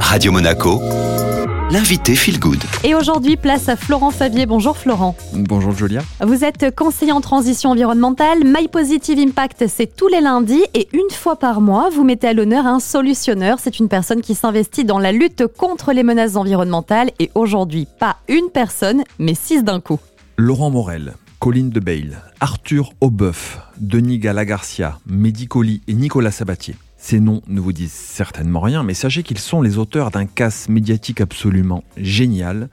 Radio Monaco, l'invité Feel Good. Et aujourd'hui, place à Florent Favier. Bonjour Florent. Bonjour Julia. Vous êtes conseiller en transition environnementale. My Positive Impact, c'est tous les lundis et une fois par mois, vous mettez à l'honneur un solutionneur. C'est une personne qui s'investit dans la lutte contre les menaces environnementales et aujourd'hui, pas une personne, mais six d'un coup. Laurent Morel, Colline de Bail, Arthur Aubeuf, Denis Galagarcia, Mehdi Colli et Nicolas Sabatier. Ces noms ne vous disent certainement rien, mais sachez qu'ils sont les auteurs d'un casse médiatique absolument génial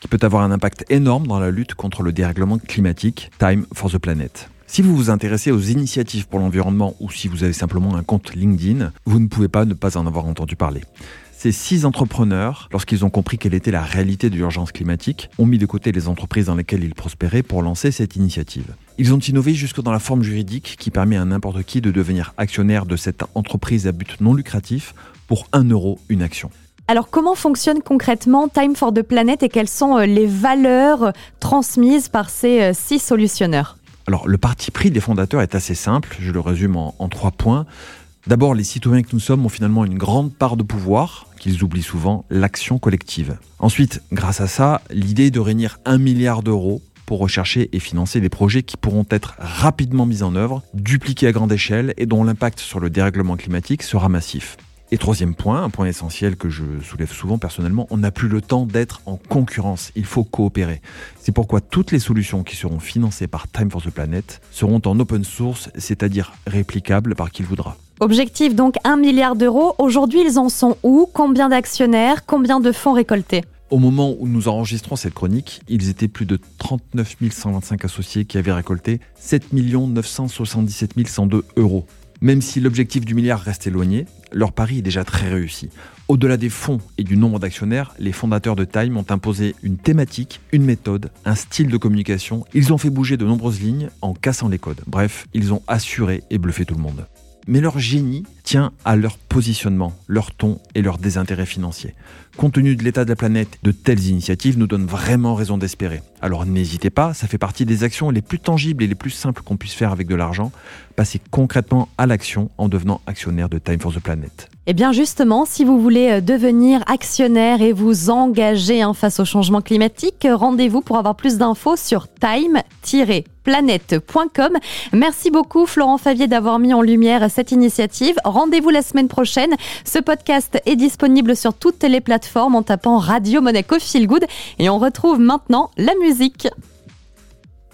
qui peut avoir un impact énorme dans la lutte contre le dérèglement climatique, Time for the Planet. Si vous vous intéressez aux initiatives pour l'environnement ou si vous avez simplement un compte LinkedIn, vous ne pouvez pas ne pas en avoir entendu parler. Ces six entrepreneurs, lorsqu'ils ont compris quelle était la réalité de l'urgence climatique, ont mis de côté les entreprises dans lesquelles ils prospéraient pour lancer cette initiative. Ils ont innové jusque dans la forme juridique qui permet à n'importe qui de devenir actionnaire de cette entreprise à but non lucratif pour 1 euro une action. Alors comment fonctionne concrètement Time for the Planet et quelles sont euh, les valeurs transmises par ces euh, six solutionneurs? Alors le parti pris des fondateurs est assez simple, je le résume en, en trois points. D'abord, les citoyens que nous sommes ont finalement une grande part de pouvoir, qu'ils oublient souvent, l'action collective. Ensuite, grâce à ça, l'idée de réunir un milliard d'euros pour rechercher et financer des projets qui pourront être rapidement mis en œuvre, dupliqués à grande échelle et dont l'impact sur le dérèglement climatique sera massif. Et troisième point, un point essentiel que je soulève souvent personnellement, on n'a plus le temps d'être en concurrence, il faut coopérer. C'est pourquoi toutes les solutions qui seront financées par Time for the Planet seront en open source, c'est-à-dire réplicables par qui le voudra. Objectif donc 1 milliard d'euros. Aujourd'hui, ils en sont où? Combien d'actionnaires? Combien de fonds récoltés? Au moment où nous enregistrons cette chronique, ils étaient plus de 39 125 associés qui avaient récolté 7 977 102 euros. Même si l'objectif du milliard reste éloigné, leur pari est déjà très réussi. Au-delà des fonds et du nombre d'actionnaires, les fondateurs de Time ont imposé une thématique, une méthode, un style de communication. Ils ont fait bouger de nombreuses lignes en cassant les codes. Bref, ils ont assuré et bluffé tout le monde. Mais leur génie tient à leur positionnement, leur ton et leur désintérêt financier. Compte tenu de l'état de la planète, de telles initiatives nous donnent vraiment raison d'espérer. Alors n'hésitez pas, ça fait partie des actions les plus tangibles et les plus simples qu'on puisse faire avec de l'argent. Passez concrètement à l'action en devenant actionnaire de Time for the Planet. Eh bien justement, si vous voulez euh, devenir actionnaire et vous engager hein, face au changement climatique, rendez-vous pour avoir plus d'infos sur time-planète.com. Merci beaucoup Florent Favier d'avoir mis en lumière cette initiative. Rendez-vous la semaine prochaine. Ce podcast est disponible sur toutes les plateformes en tapant Radio Monaco Feel Good et on retrouve maintenant la musique.